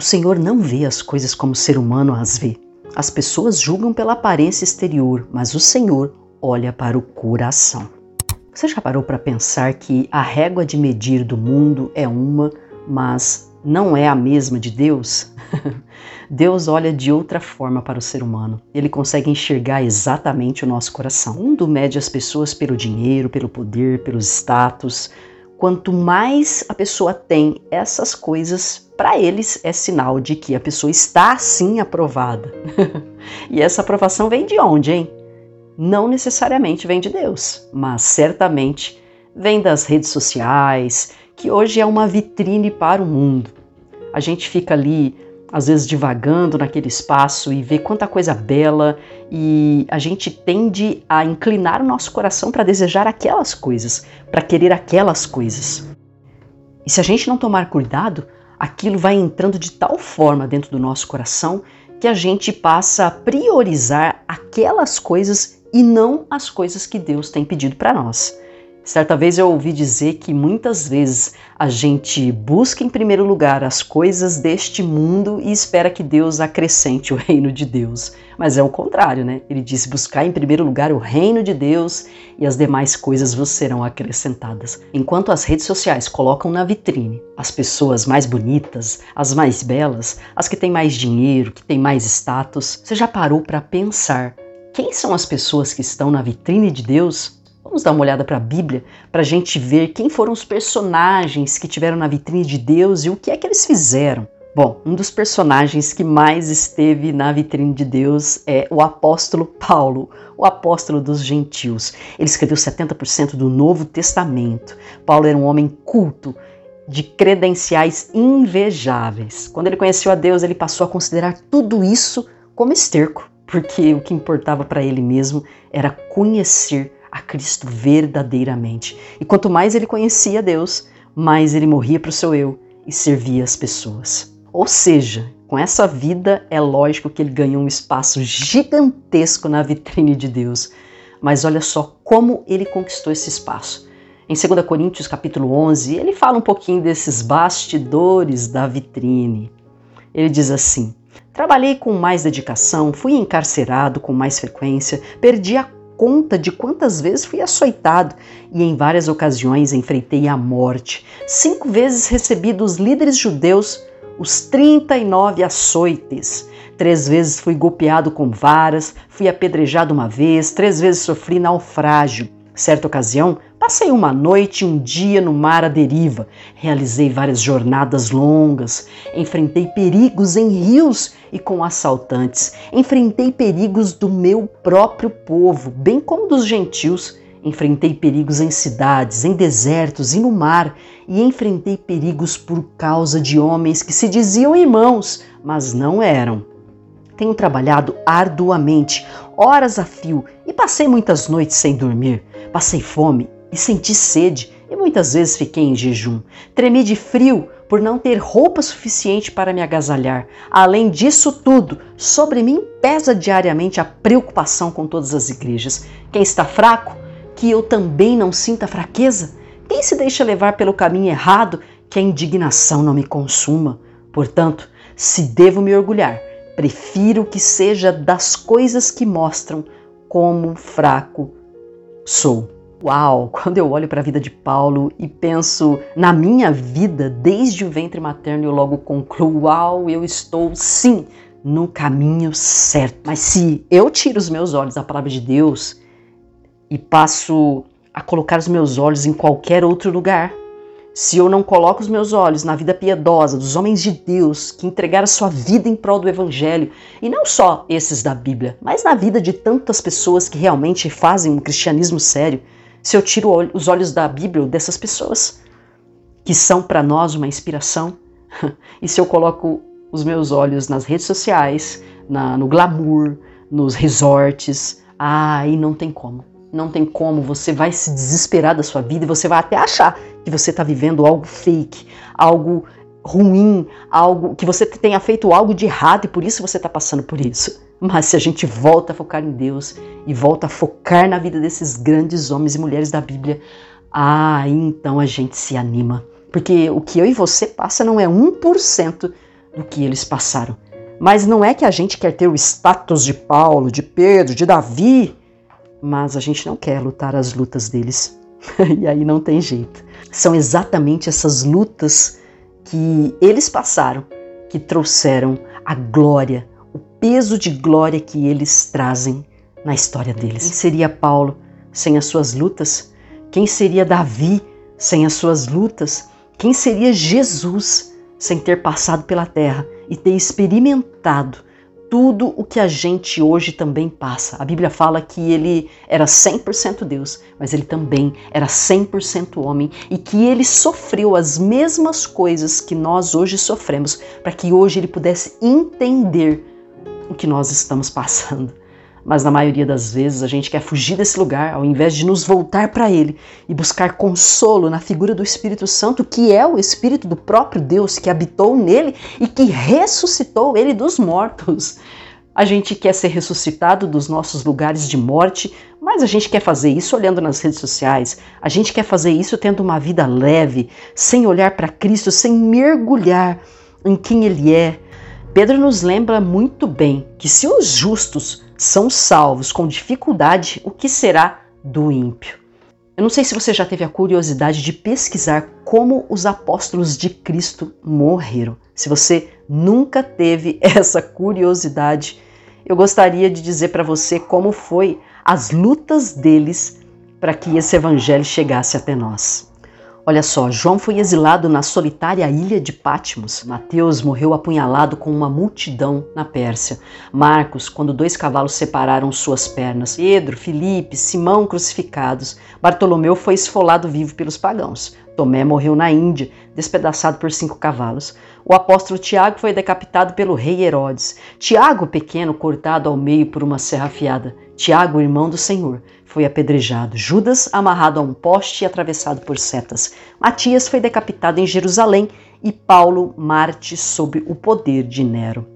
O Senhor não vê as coisas como o ser humano as vê. As pessoas julgam pela aparência exterior, mas o Senhor olha para o coração. Você já parou para pensar que a régua de medir do mundo é uma, mas não é a mesma de Deus? Deus olha de outra forma para o ser humano. Ele consegue enxergar exatamente o nosso coração. O mundo mede as pessoas pelo dinheiro, pelo poder, pelos status. Quanto mais a pessoa tem essas coisas, para eles é sinal de que a pessoa está sim aprovada. e essa aprovação vem de onde, hein? Não necessariamente vem de Deus, mas certamente vem das redes sociais, que hoje é uma vitrine para o mundo. A gente fica ali, às vezes, divagando naquele espaço e vê quanta coisa bela, e a gente tende a inclinar o nosso coração para desejar aquelas coisas, para querer aquelas coisas. E se a gente não tomar cuidado, aquilo vai entrando de tal forma dentro do nosso coração que a gente passa a priorizar aquelas coisas e não as coisas que Deus tem pedido para nós. Certa vez eu ouvi dizer que muitas vezes a gente busca em primeiro lugar as coisas deste mundo e espera que Deus acrescente o reino de Deus. Mas é o contrário, né? Ele disse: buscar em primeiro lugar o reino de Deus e as demais coisas vos serão acrescentadas. Enquanto as redes sociais colocam na vitrine as pessoas mais bonitas, as mais belas, as que têm mais dinheiro, que têm mais status, você já parou para pensar quem são as pessoas que estão na vitrine de Deus? Vamos dar uma olhada para a Bíblia para a gente ver quem foram os personagens que tiveram na vitrine de Deus e o que é que eles fizeram. Bom, um dos personagens que mais esteve na vitrine de Deus é o apóstolo Paulo, o apóstolo dos gentios. Ele escreveu 70% do Novo Testamento. Paulo era um homem culto, de credenciais invejáveis. Quando ele conheceu a Deus, ele passou a considerar tudo isso como esterco, porque o que importava para ele mesmo era conhecer a Cristo verdadeiramente. E quanto mais ele conhecia Deus, mais ele morria para o seu eu e servia as pessoas. Ou seja, com essa vida é lógico que ele ganhou um espaço gigantesco na vitrine de Deus. Mas olha só como ele conquistou esse espaço. Em 2 Coríntios capítulo 11, ele fala um pouquinho desses bastidores da vitrine. Ele diz assim: Trabalhei com mais dedicação, fui encarcerado com mais frequência, perdi a conta de quantas vezes fui açoitado e em várias ocasiões enfrentei a morte. Cinco vezes recebi dos líderes judeus os 39 açoites. Três vezes fui golpeado com varas, fui apedrejado uma vez, três vezes sofri naufrágio. Certa ocasião, passei uma noite e um dia no mar à deriva. Realizei várias jornadas longas, enfrentei perigos em rios e com assaltantes. Enfrentei perigos do meu próprio povo, bem como dos gentios. Enfrentei perigos em cidades, em desertos e no mar, e enfrentei perigos por causa de homens que se diziam irmãos, mas não eram. Tenho trabalhado arduamente, horas a fio, e passei muitas noites sem dormir. Passei fome e senti sede, e muitas vezes fiquei em jejum. Tremi de frio por não ter roupa suficiente para me agasalhar. Além disso tudo, sobre mim pesa diariamente a preocupação com todas as igrejas. Quem está fraco, que eu também não sinta fraqueza? Quem se deixa levar pelo caminho errado, que a indignação não me consuma? Portanto, se devo me orgulhar, prefiro que seja das coisas que mostram como fraco sou. Uau, quando eu olho para a vida de Paulo e penso na minha vida desde o ventre materno, eu logo concluo: uau, eu estou sim no caminho certo. Mas se eu tiro os meus olhos da palavra de Deus e passo a colocar os meus olhos em qualquer outro lugar, se eu não coloco os meus olhos na vida piedosa dos homens de Deus que entregaram sua vida em prol do Evangelho, e não só esses da Bíblia, mas na vida de tantas pessoas que realmente fazem um cristianismo sério, se eu tiro os olhos da Bíblia dessas pessoas que são para nós uma inspiração, e se eu coloco os meus olhos nas redes sociais, na, no glamour, nos resorts, aí não tem como. Não tem como, você vai se desesperar da sua vida e você vai até achar que você está vivendo algo fake, algo ruim, algo que você tenha feito algo de errado e por isso você está passando por isso. Mas se a gente volta a focar em Deus e volta a focar na vida desses grandes homens e mulheres da Bíblia, ah, então a gente se anima. Porque o que eu e você passa não é 1% do que eles passaram. Mas não é que a gente quer ter o status de Paulo, de Pedro, de Davi, mas a gente não quer lutar as lutas deles. e aí não tem jeito. São exatamente essas lutas que eles passaram que trouxeram a glória, o peso de glória que eles trazem na história deles. Quem seria Paulo sem as suas lutas? Quem seria Davi sem as suas lutas? Quem seria Jesus sem ter passado pela terra e ter experimentado tudo o que a gente hoje também passa. A Bíblia fala que ele era 100% Deus, mas ele também era 100% homem e que ele sofreu as mesmas coisas que nós hoje sofremos, para que hoje ele pudesse entender o que nós estamos passando. Mas na maioria das vezes a gente quer fugir desse lugar ao invés de nos voltar para ele e buscar consolo na figura do Espírito Santo, que é o Espírito do próprio Deus que habitou nele e que ressuscitou ele dos mortos. A gente quer ser ressuscitado dos nossos lugares de morte, mas a gente quer fazer isso olhando nas redes sociais. A gente quer fazer isso tendo uma vida leve, sem olhar para Cristo, sem mergulhar em quem Ele é. Pedro nos lembra muito bem que se os justos são salvos com dificuldade, o que será do ímpio? Eu não sei se você já teve a curiosidade de pesquisar como os apóstolos de Cristo morreram. Se você nunca teve essa curiosidade, eu gostaria de dizer para você como foi as lutas deles para que esse evangelho chegasse até nós. Olha só, João foi exilado na solitária ilha de Patmos. Mateus morreu apunhalado com uma multidão na Pérsia. Marcos, quando dois cavalos separaram suas pernas. Pedro, Filipe, Simão crucificados. Bartolomeu foi esfolado vivo pelos pagãos. Tomé morreu na Índia, despedaçado por cinco cavalos. O apóstolo Tiago foi decapitado pelo rei Herodes. Tiago, pequeno, cortado ao meio por uma serra afiada. Tiago, irmão do Senhor, foi apedrejado. Judas, amarrado a um poste e atravessado por setas. Matias foi decapitado em Jerusalém e Paulo, Marte, sob o poder de Nero.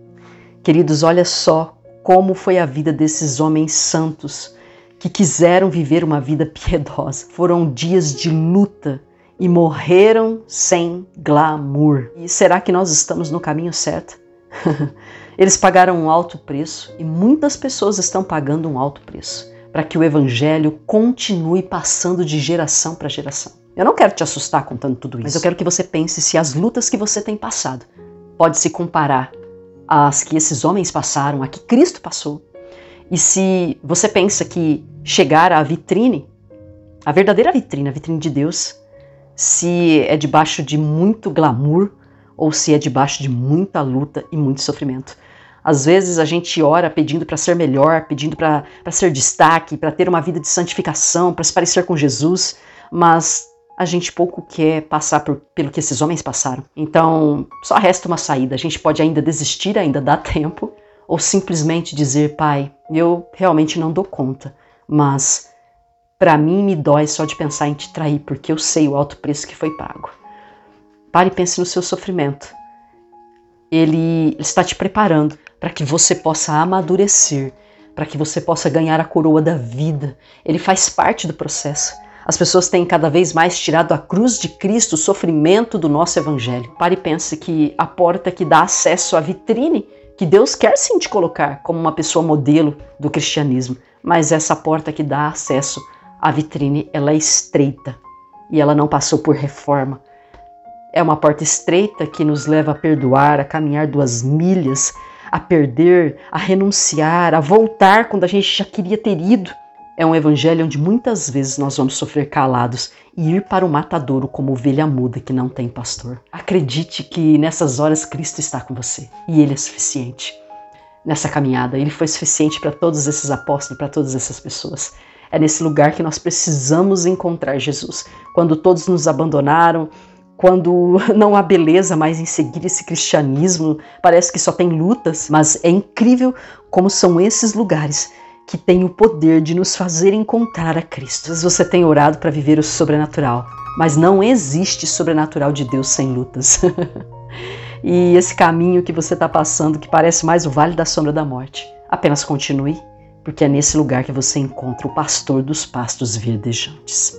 Queridos, olha só como foi a vida desses homens santos que quiseram viver uma vida piedosa. Foram dias de luta e morreram sem glamour. E será que nós estamos no caminho certo? Eles pagaram um alto preço e muitas pessoas estão pagando um alto preço para que o evangelho continue passando de geração para geração. Eu não quero te assustar contando tudo isso, mas eu quero que você pense se as lutas que você tem passado pode se comparar às que esses homens passaram, a que Cristo passou. E se você pensa que chegar à vitrine, a verdadeira vitrine, a vitrine de Deus, se é debaixo de muito glamour ou se é debaixo de muita luta e muito sofrimento. Às vezes a gente ora pedindo para ser melhor, pedindo para ser destaque, para ter uma vida de santificação, para se parecer com Jesus, mas a gente pouco quer passar por, pelo que esses homens passaram. Então, só resta uma saída. A gente pode ainda desistir, ainda dá tempo, ou simplesmente dizer, pai, eu realmente não dou conta, mas para mim me dói só de pensar em te trair, porque eu sei o alto preço que foi pago. Pare e pense no seu sofrimento. Ele está te preparando para que você possa amadurecer, para que você possa ganhar a coroa da vida. Ele faz parte do processo. As pessoas têm cada vez mais tirado a cruz de Cristo, o sofrimento do nosso evangelho. Pare e pense que a porta que dá acesso à vitrine que Deus quer sim te colocar como uma pessoa modelo do cristianismo, mas essa porta que dá acesso à vitrine, ela é estreita e ela não passou por reforma. É uma porta estreita que nos leva a perdoar, a caminhar duas milhas, a perder, a renunciar, a voltar quando a gente já queria ter ido. É um evangelho onde muitas vezes nós vamos sofrer calados e ir para o matadouro como ovelha muda que não tem pastor. Acredite que nessas horas Cristo está com você e Ele é suficiente. Nessa caminhada, Ele foi suficiente para todos esses apóstolos, para todas essas pessoas. É nesse lugar que nós precisamos encontrar Jesus. Quando todos nos abandonaram, quando não há beleza mais em seguir esse cristianismo, parece que só tem lutas, mas é incrível como são esses lugares que têm o poder de nos fazer encontrar a Cristo. Você tem orado para viver o sobrenatural, mas não existe sobrenatural de Deus sem lutas. e esse caminho que você está passando, que parece mais o vale da sombra da morte, apenas continue, porque é nesse lugar que você encontra o pastor dos pastos verdejantes.